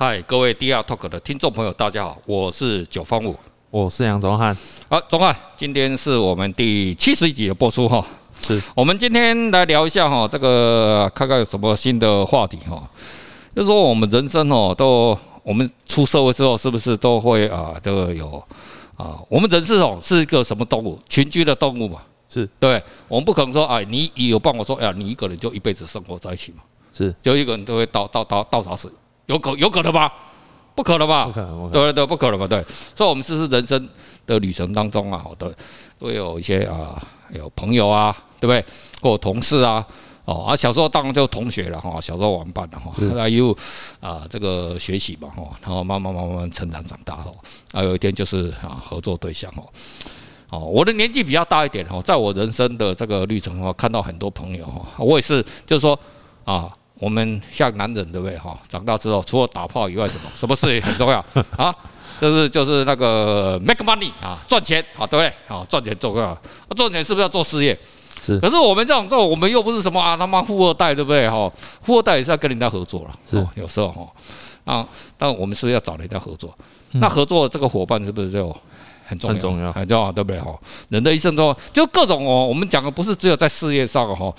嗨，各位 DR Talk 的听众朋友，大家好，我是九方五，我是杨宗汉。好，宗翰，今天是我们第七十一集的播出哈。是我们今天来聊一下哈，这个看看有什么新的话题哈。就是说我们人生哦，都我们出社会之后，是不是都会啊，这个有啊，我们人是哦，是一个什么动物？群居的动物嘛。是对，我们不可能说哎，你有办法说哎呀，你一个人就一辈子生活在一起嘛？是，就一个人都会到到到到啥死。有可有可能吧？不可能吧？不可能，对对对，不可能吧？对，所以，我们是人生的旅程当中啊，好的，会有一些啊，有朋友啊，对不对？或同事啊，哦啊，小时候当然就同学了哈，小时候玩伴了哈，后来又啊，这个学习嘛哈，然后慢慢慢慢成长长大哈，还有一天就是啊，合作对象哦，哦，我的年纪比较大一点哈，在我人生的这个旅程哦，看到很多朋友哈，我也是，就是说啊。我们像男人对不对哈？长大之后，除了打炮以外，什么什么事也很重要 啊？就是就是那个 make money 啊，赚钱啊，对不对？啊，赚钱重要。赚钱是不是要做事业？是。可是我们这种，这种我们又不是什么啊他妈富二代，对不对哈？富二代也是要跟人家合作了，是。有时候哈啊，但我们是要找人家合作。那合作这个伙伴是不是就很重要？很重要，很重要，对不对哈？人的一生中就各种哦，我们讲的不是只有在事业上哈。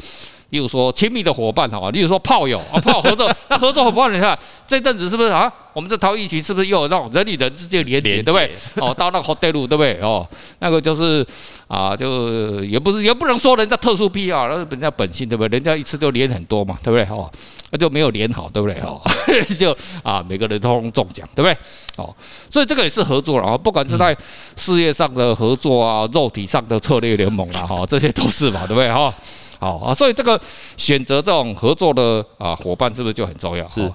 例如说亲密的伙伴哈，例如说炮友啊，炮友合作，那合作伙伴你看这阵子是不是啊？我们这套疫情是不是又有那种人与人之间连接，对不对？哦，到那个 hotel 对不对？哦，那个就是啊，就也不是也不能说人家特殊癖啊，那是人家本性对不对？人家一次就连很多嘛，对不对？哦，那就没有连好，对不对？哦，就啊，每个人都中奖，对不对？哦，所以这个也是合作了啊，不管是在事业上的合作啊，肉体上的策略联盟啊，哈，这些都是嘛，对不对？哈。好啊，所以这个选择这种合作的啊伙伴是不是就很重要？是。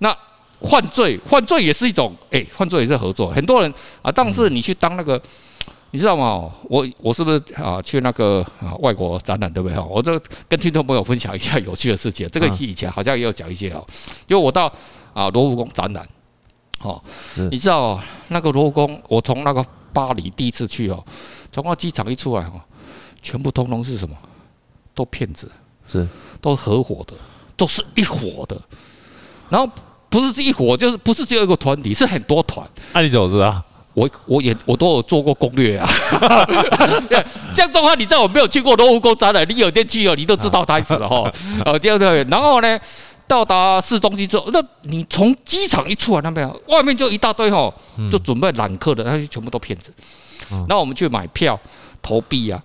那犯罪，犯罪也是一种，哎，犯罪也是合作。很多人啊，但是你去当那个，你知道吗？我我是不是啊去那个啊外国展览，对不对？哈，我这跟听众朋友分享一下有趣的事情。这个以前好像也有讲一些哦，就我到啊罗浮宫展览，哦，你知道那个罗浮宫，我从那个巴黎第一次去哦，从那机场一出来哦，全部通通是什么？都骗子，是都合伙的，都是一伙的。然后不是这一伙，就是不是只有一个团体，是很多团。那你怎么知道？我我也我都有做过攻略啊。像这话，你在我没有去过罗浮宫展览，你有天去了，你都知道他意思了哈。呃，第二个，然后呢，到达市中心之后，那你从机场一出来，那边外面就一大堆哈，就准备揽客的，那些全部都骗子。然后我们去买票投币啊。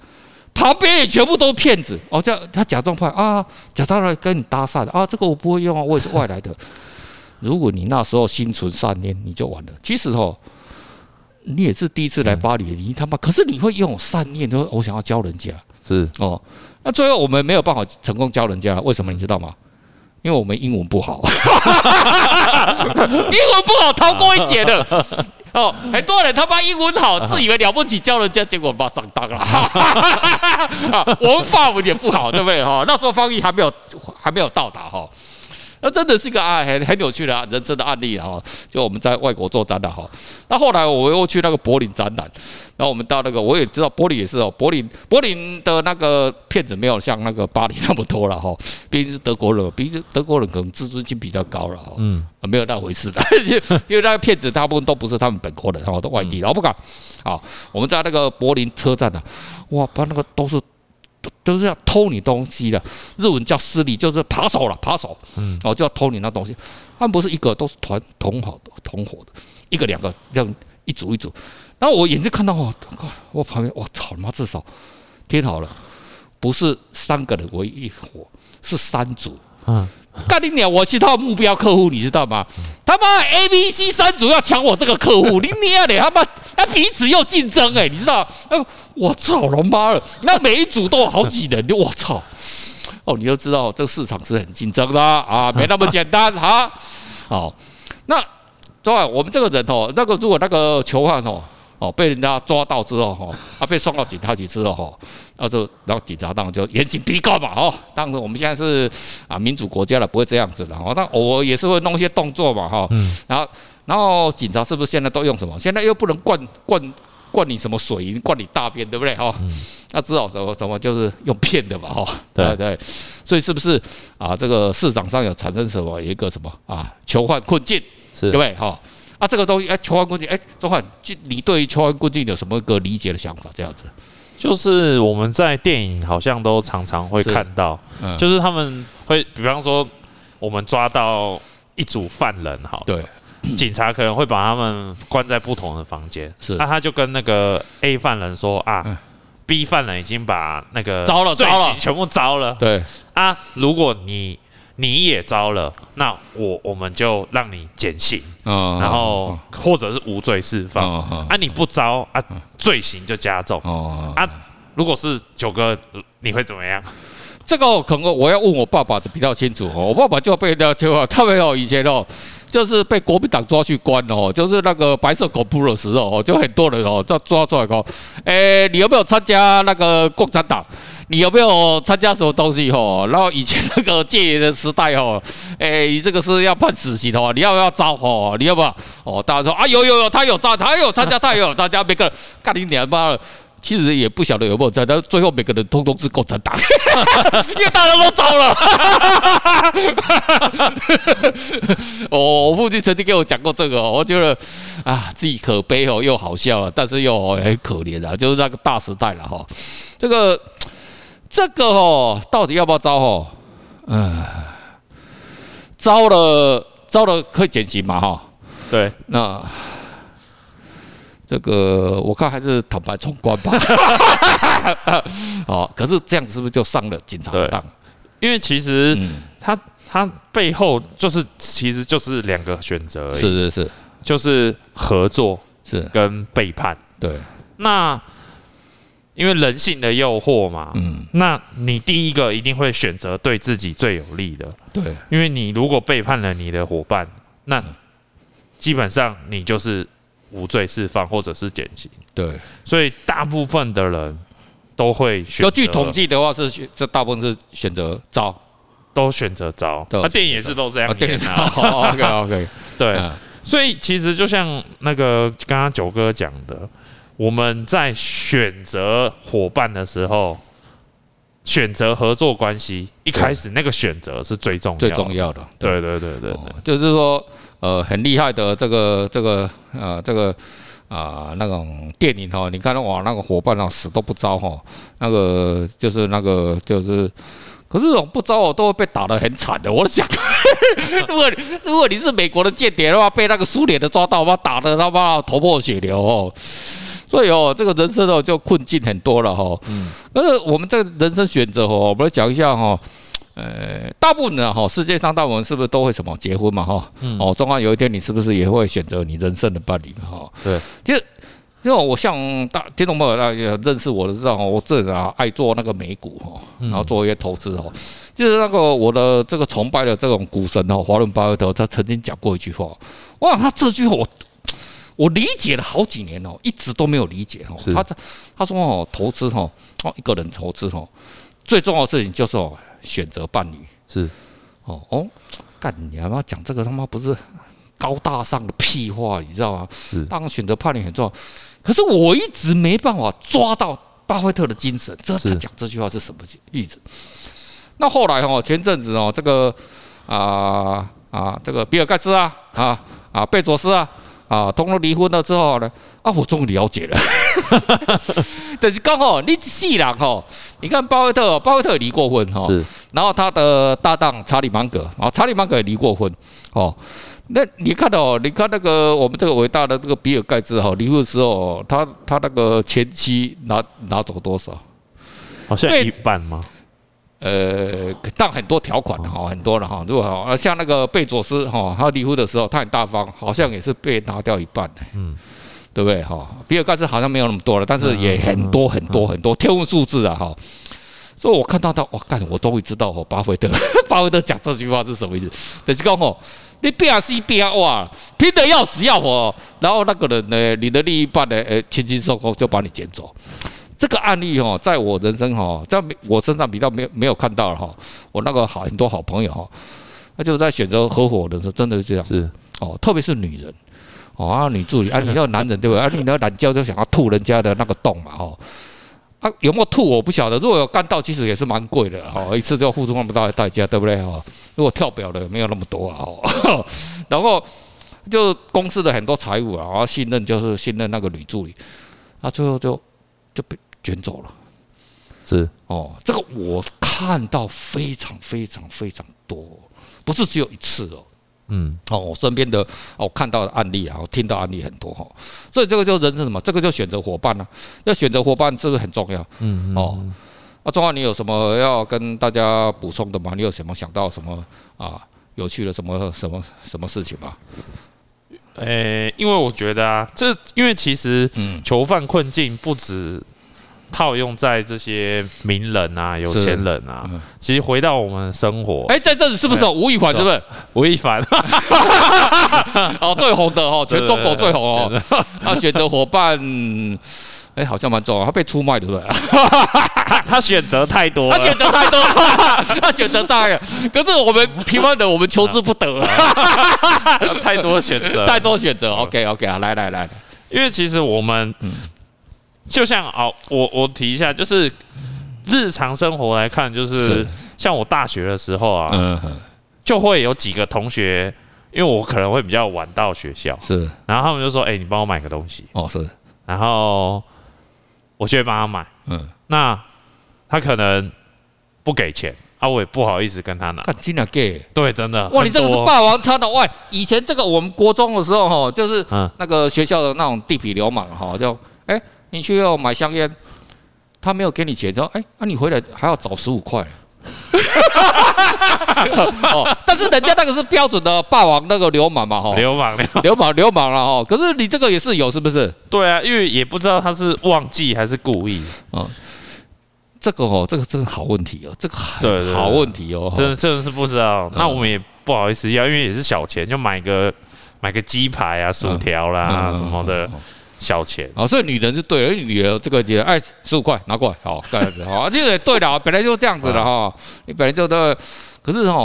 旁边也全部都是骗子哦，这他假装快啊，假装来跟你搭讪啊，这个我不会用啊，我也是外来的。如果你那时候心存善念，你就完了。其实哦，你也是第一次来巴黎，你他妈，可是你会用善念，说我想要教人家，是哦。那最后我们没有办法成功教人家，为什么你知道吗？因为我们英文不好，英文不好逃过一劫的。哦，很多人他妈英文好，自以为了不起教人家，结果把上当了。啊我们法文也不好，对不对？哈，那时候翻译还没有还没有到达哈。那真的是一个啊很很有趣的啊人生的案例哈。就我们在外国做展览哈，那后来我又去那个柏林展览。然后我们到那个，我也知道柏林也是哦，柏林柏林的那个骗子没有像那个巴黎那么多了哈，毕竟是德国人，毕竟德国人可能自尊心比较高了哈，嗯，没有那回事的，因为那个骗子大部分都不是他们本国人，哈，都外地，然后不敢。好，我们在那个柏林车站的，哇，把那个都是都都是要偷你东西的，日文叫私利，就是扒手了，扒手，嗯，哦，就要偷你那东西，他们不是一个，都是团同好的同伙的，一个两个这样一组一组。然后我眼睛看到哦，我旁边我操他妈，至少听好了，不是三个人为一伙，是三组。嗯，干你娘！我是他的目标客户，你知道吗？他妈 A、B、C 三组要抢我这个客户，你娘的他妈，那彼此又竞争哎，你知道？我操他妈了！那每一组都有好几人，我操！哦，你就知道这个市场是很竞争的啊，没那么简单哈。好，那对我们这个人哦，那个如果那个囚犯哦。哦，被人家抓到之后，哈，他被送到警察局之后，哈，然后就然后警察当然就严刑逼告嘛，哦，当然我们现在是啊民主国家了，不会这样子的，哦，但偶尔也是会弄一些动作嘛，哈，嗯，然后然后警察是不是现在都用什么？现在又不能灌灌灌你什么水，灌你大便，对不对？哈，那只好什么什么就是用骗的嘛，哈，对对，所以是不是啊？这个市场上有产生什么一个什么啊囚犯困境？对不对？哈啊，这个东西哎，求安困境哎，宗翰，你对于求安困境有什么一个理解的想法？这样子，就是我们在电影好像都常常会看到，嗯、就是他们会，比方说我们抓到一组犯人，哈，对，警察可能会把他们关在不同的房间，是，那他就跟那个 A 犯人说啊。嗯 B 犯人已经把那个招了，罪行全部招了。对啊，如果你你也招了，那我我们就让你减刑，嗯，然后或者是无罪释放。啊，你不招啊，罪行就加重。哦啊，如果是九哥，你会怎么样？这个可能我要问我爸爸的比较清楚哦。我爸爸就被人家就他没有以前哦。就是被国民党抓去关哦，就是那个白色恐怖的时候哦，就很多人哦，就抓出来哦，诶，你有没有参加那个共产党？你有没有参加什么东西哦？然后以前那个戒严的时代哦，诶，你这个是要判死刑的哦，你要不要招哦？你要不要？哦，大家说啊，有有有，他有招，他有参加，他有参加，每个人干你娘妈的！其实也不晓得有没有在，但最后每个人通通是共产党，因为大家都招了。哦，我父亲曾经给我讲过这个，我觉得啊，既可悲哦，又好笑啊，但是又很可怜啊，就是那个大时代了哈。这个这个哦，到底要不要招哦？嗯，招了招了可以减刑嘛哈？对，那。这个我看还是坦白从宽吧。好，可是这样子是不是就上了警察当？因为其实他他背后就是其实就是两个选择而已。是是是，就是合作是跟背叛。对，那因为人性的诱惑嘛，嗯，那你第一个一定会选择对自己最有利的。对，因为你如果背叛了你的伙伴，那基本上你就是。无罪释放或者是减刑，对，所以大部分的人都会选择。要据统计的话，是这大部分是选择招，都选择招。那电影也是都这样演啊。OK OK，对。所以其实就像那个刚刚九哥讲的，我们在选择伙伴的时候，选择合作关系，一开始那个选择是最重要、最重要的。对对对对，就是说。呃，很厉害的这个这个呃这个啊、呃、那种电影哈，你看到哇那个伙伴哦死都不招哈，那个就是那个就是，可是这种不招我都会被打得很惨的。我想，如果如果你是美国的间谍的话，被那个苏联的抓到，把打的他妈头破血流哦。所以哦，这个人生哦就困境很多了哈。嗯。但是我们这个人生选择哦，我们来讲一下哈。呃，大部分的哈，世界上大部分是不是都会什么结婚嘛哈？嗯。哦，终有一天你是不是也会选择你人生的伴侣哈？对。其实，因为我像大听众朋友大家认识我的知道，我这人啊爱做那个美股哈，然后做一些投资哦。就是那个我的这个崇拜的这种股神哦，华伦巴菲特，他曾经讲过一句话，哇，他这句话我我理解了好几年哦，一直都没有理解哦。他他说哦，投资哦，哦一个人投资哦，最重要的事情就是哦。选择伴侣是哦哦，干你他妈讲这个他妈不是高大上的屁话，你知道吗？是当然选择伴侣很重要，可是我一直没办法抓到巴菲特的精神，这他讲这句话是什么意思？那后来哦，前阵子哦，这个啊啊，这个比尔盖茨啊啊啊贝佐斯啊。啊，通了离婚了之后呢，啊，我终于了解了，但是刚好你细人哈，你看巴菲特，巴菲特也离过婚哈，是，然后他的搭档查理芒格，啊，查理芒格也离过婚，哦，那你看到，你看那个我们这个伟大的这个比尔盖茨哈，离婚的时候，他他那个前妻拿拿走多少？好像一半吗？呃，但很多条款哈，很多了哈。如果哈，像那个贝佐斯哈，他离婚的时候他很大方，好像也是被拿掉一半的，嗯，对不对哈？比尔盖茨好像没有那么多了，但是也很多很多很多天文数字啊哈。所以我看到他，我干，我终于知道哦，巴菲特，巴菲特讲这句话是什么意思？就是讲哦，你拼死拼活，拼得要死要活，然后那个人呢，你的另一半呢，呃，轻轻松松就把你捡走。这个案例哈，在我人生哈，在我身上比较没有没有看到了哈。我那个好很多好朋友哈，他就在选择合伙的时候，真的是这样子哦。特别是女人哦，啊女助理啊，你要男人对不对？啊，你那懒觉就想要吐人家的那个洞嘛哦。啊，有没有吐我不晓得。如果有干到，其实也是蛮贵的哦，一次就要付出那么大的代价，对不对哈？如果跳表的没有那么多啊哦。然后就公司的很多财务啊，然后信任就是信任那个女助理，啊，最后就就被卷走了。是哦，这个我看到非常非常非常多，不是只有一次哦。嗯，哦，我身边的哦看到的案例啊，我听到案例很多哈，所以这个就人是什么，这个就选择伙伴呢、啊，要选择伙伴，这个很重要。嗯，嗯哦，那中华你有什么要跟大家补充的吗？你有什么想到什么啊有趣的什么什么什么事情吗？诶、欸，因为我觉得啊，这因为其实囚犯困境不止。套用在这些名人啊、有钱人啊，其实回到我们的生活，哎，在这里是不是吴亦凡？是不是吴亦凡？哦，最红的哦，全中国最红哦。他选择伙伴，哎，好像蛮重要。他被出卖，对不对？他选择太多，他选择太多，他选择太多。可是我们平凡的，我们求之不得啊。太多选择，太多选择。OK，OK 啊，来来来，因为其实我们。就像哦，我我提一下，就是日常生活来看，就是像我大学的时候啊，就会有几个同学，因为我可能会比较晚到学校，是，然后他们就说：“哎，你帮我买个东西。”哦，是，然后我就会帮他买，嗯，那他可能不给钱啊，我也不好意思跟他拿。看，真的给？对，真的。哇，你这个是霸王餐的哇！以前这个我们国中的时候哈，就是那个学校的那种地痞流氓哈，就哎。你去要买香烟，他没有给你钱，说：“哎，那你回来还要找十五块。”哦，但是人家那个是标准的霸王那个流氓嘛，哈，流氓，流氓，流氓了哈。可是你这个也是有，是不是？对啊，因为也不知道他是忘记还是故意。哦，这个哦，这个真的好问题哦，这个对好问题哦，真的真的是不知道。那我们也不好意思要，因为也是小钱，就买个买个鸡排啊、薯条啦什么的。小钱。啊，所以女人是对的，因为女人这个也哎十五块拿过来，好这样子好，这个也对的，本来就这样子的 哈，你本来就的，可是哈，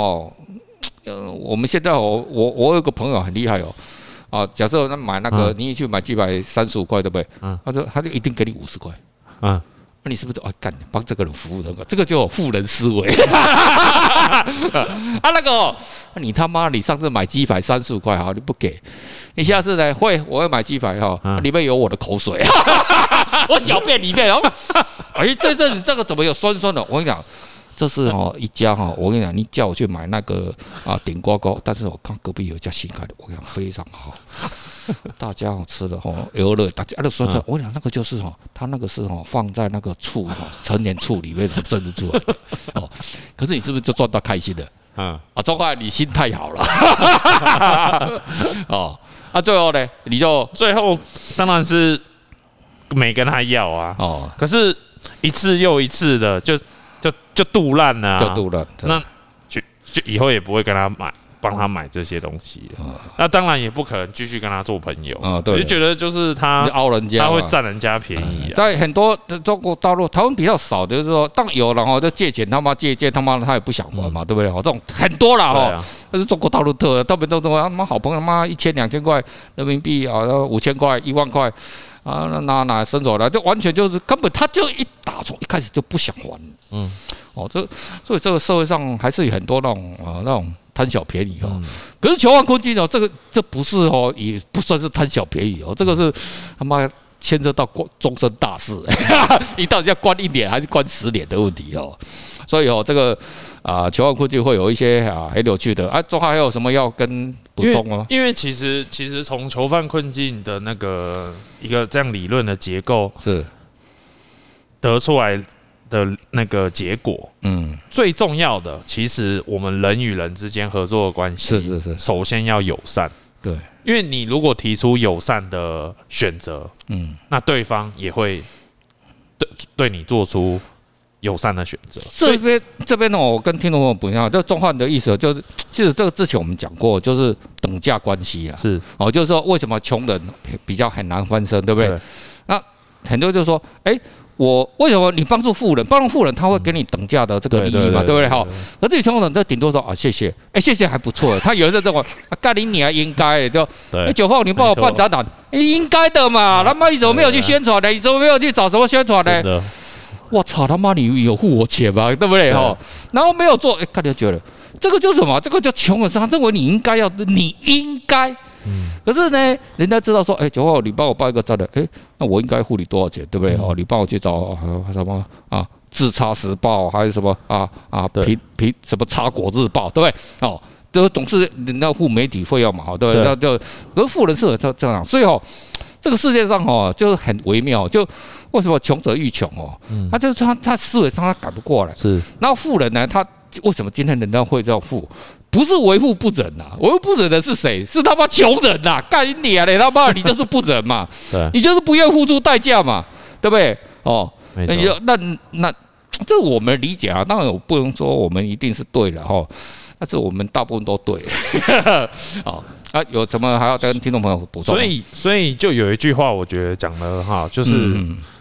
呃，我们现在我我我有个朋友很厉害哦，啊，假设那买那个你去买几百三十五块对不对？嗯，他说他就一定给你五十块，嗯，那你是不是哦干帮这个人服务的？这个叫富人思维，啊那个你他妈你上次买鸡排三十五块哈你不给？你下次呢？会，我会买鸡排哈，里面有我的口水，我小便里面，然后，哎，这阵子这个怎么有酸酸的？我跟你讲，这是哦一家哈，我跟你讲，你叫我去买那个啊顶呱呱，但是我看隔壁有一家新开的，我跟你讲非常好，大家哦吃的哈，游乐，大家都说这，我跟你讲那个就是哈，他那个是哈放在那个醋哈陈年醋里面蒸的醋哦，可是你是不是就赚到开心的？嗯啊，中华你心太好了，哦。那、啊、最后呢？你就最后当然是没跟他要啊。哦，可是一次又一次的就就就肚烂了，就肚烂。那就就以后也不会跟他买。帮他买这些东西，那当然也不可能继续跟他做朋友啊。对，就觉得就是他凹人家，他会占人家便宜。在很多的中国大陆，台湾比较少，就是说，当有然后就借钱，他妈借借，他妈他也不想还嘛，对不对？这种很多了哈。但是中国大陆特特别多，他妈好朋友，他妈一千两千块人民币啊，五千块一万块啊，那哪哪伸手来，就完全就是根本他就一打从一开始就不想还。嗯，哦，这所以这个社会上还是有很多那种啊那种。贪小便宜哦，可是囚犯困境哦，这个这不是哦，也不算是贪小便宜哦，这个是他妈牵涉到关终身大事，你到底要关一年还是关十年的问题哦，所以哦，这个啊囚犯困境会有一些啊很有趣的。啊，中华还有什么要跟补充吗？因为其实其实从囚犯困境的那个一个这样理论的结构是。得出来。的那个结果，嗯，最重要的其实我们人与人之间合作的关系是是是，首先要友善，对，因为你如果提出友善的选择，嗯，那对方也会对对你做出友善的选择。这边这边呢，我跟听众朋友不一样，就中华的意思就是，其实这个之前我们讲过，就是等价关系啊，是哦，就是说为什么穷人比较很难翻身，对不对？对那很多就是说，哎、欸。我为什么你帮助富人？帮助富人，他会给你等价的这个利益嘛，对不对？哈，而这穷人就顶多说啊，谢谢，哎，谢谢还不错。他有的这种干你你还应该就，哎，九号你帮我办展览，应该的嘛。他妈你怎么没有去宣传呢？你怎么没有去找什么宣传呢？我操他妈你有付我钱吗？对不对？哈，然后没有做，哎，大家觉得这个就是什么？这个叫穷人，他认为你应该要，你应该嗯。可是呢，人家知道说，哎，九号你帮我报一个站的，哎，那我应该付你多少钱，对不对？哦，你帮我去找什么啊？自差时报还是什么啊啊？平平什么差果日报，对不对？哦，都总是人家付媒体费用嘛，对不对？那就而富人是这这样，所以哦，这个世界上哦，就是很微妙，就为什么穷者愈穷哦？他就是他他思维上他改不过来，是。然后富人呢，他为什么今天人家会这样富？不是为富不仁呐，为富不仁的是谁？是他妈穷人呐！干你啊嘞！他妈你就是不仁嘛，对，你就是不愿付出代价嘛，对不对？哦，那你就那那。这我们理解啊，当然我不能说我们一定是对的哈，但是我们大部分都对。好 啊，有什么还要跟听众朋友补充？所以，所以就有一句话，我觉得讲的哈，就是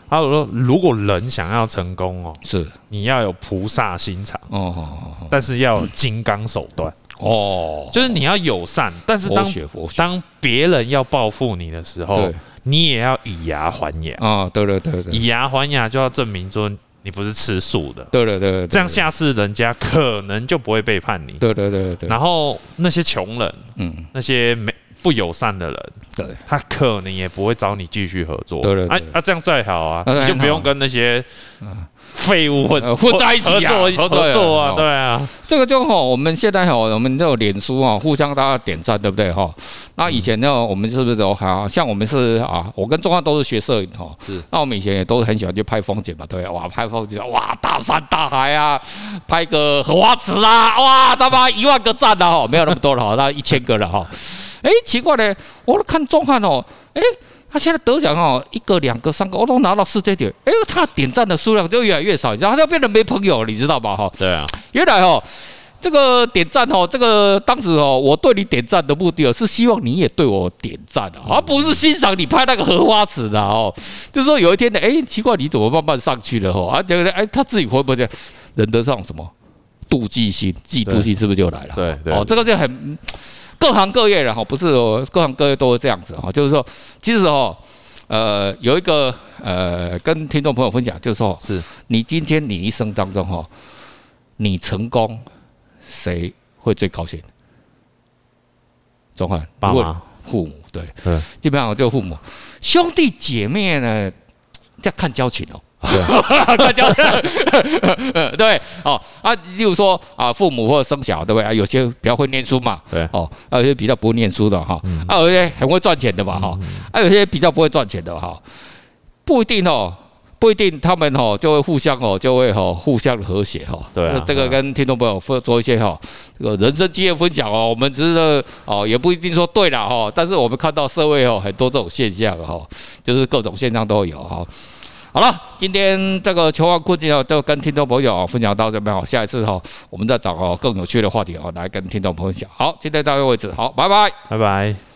他说，如果人想要成功哦，是。你要有菩萨心肠哦，但是要有金刚手段。哦，就是你要友善，但是当当别人要报复你的时候，你也要以牙还牙。啊，对对对对，以牙还牙就要证明说。你不是吃素的，对对对，这样下次人家可能就不会背叛你，对对对对。然后那些穷人，嗯，那些没不友善的人，对，他可能也不会找你继续合作，对对。啊啊，这样最好啊，你就不用跟那些，嗯。废物混混在一起啊，合作啊，对啊，这个就哈，我们现在哈，我们这种脸书啊，互相大家点赞，对不对哈？那以前呢，我们是不是都好像我们是啊？我跟钟汉都是学摄影哈，是。那我们以前也都很喜欢去拍风景嘛，对哇，拍风景哇，大山大海啊，拍个荷花池啊，哇，他妈一万个赞了哈，没有那么多了哈，那一千个了哈。哎，奇怪嘞，我看钟汉哦，哎。他现在得奖哦，一个、两个、三个，我都拿到世界点。哎，他点赞的数量就越来越少，你知道，他就变得没朋友，你知道吧？哈，对啊。原来哦，这个点赞哦，这个当时哦，我对你点赞的目的哦，是希望你也对我点赞啊，而不是欣赏你拍那个荷花池的哦。就是说有一天呢，哎，奇怪，你怎么慢慢上去了？哈，啊，觉得哎，他自己会不会忍得上什么妒忌心、嫉妒心，是不是就来了？对对。哦，这个就很。各行各业的哈，不是哦，各行各业都是这样子哈，就是说，其实哦，呃，有一个呃，跟听众朋友分享，就是说，是。你今天你一生当中哈，你成功，谁会最高兴？钟汉，爸妈、父母，对，嗯，基本上就父母，兄弟姐妹呢，要看交情哦。大家对哦啊，例如说啊，父母或者生小，对不对啊？有些比较会念书嘛，对哦，啊，有些比较不会念书的哈，啊，有些很会赚钱的嘛哈，啊，有些比较不会赚钱的哈，不一定哦，不一定他们哦就会互相哦就会哈互相和谐哈。对，这个跟听众朋友分做一些哈这个人生经验分享哦，我们只是哦也不一定说对了哈，但是我们看到社会哦很多这种现象哈，就是各种现象都有哈。好了，今天这个球王困境哦，就跟听众朋友分享到这边哦。下一次哈，我们再找个更有趣的话题哦，来跟听众朋友讲。好，今天到这为止，好，拜拜，拜拜。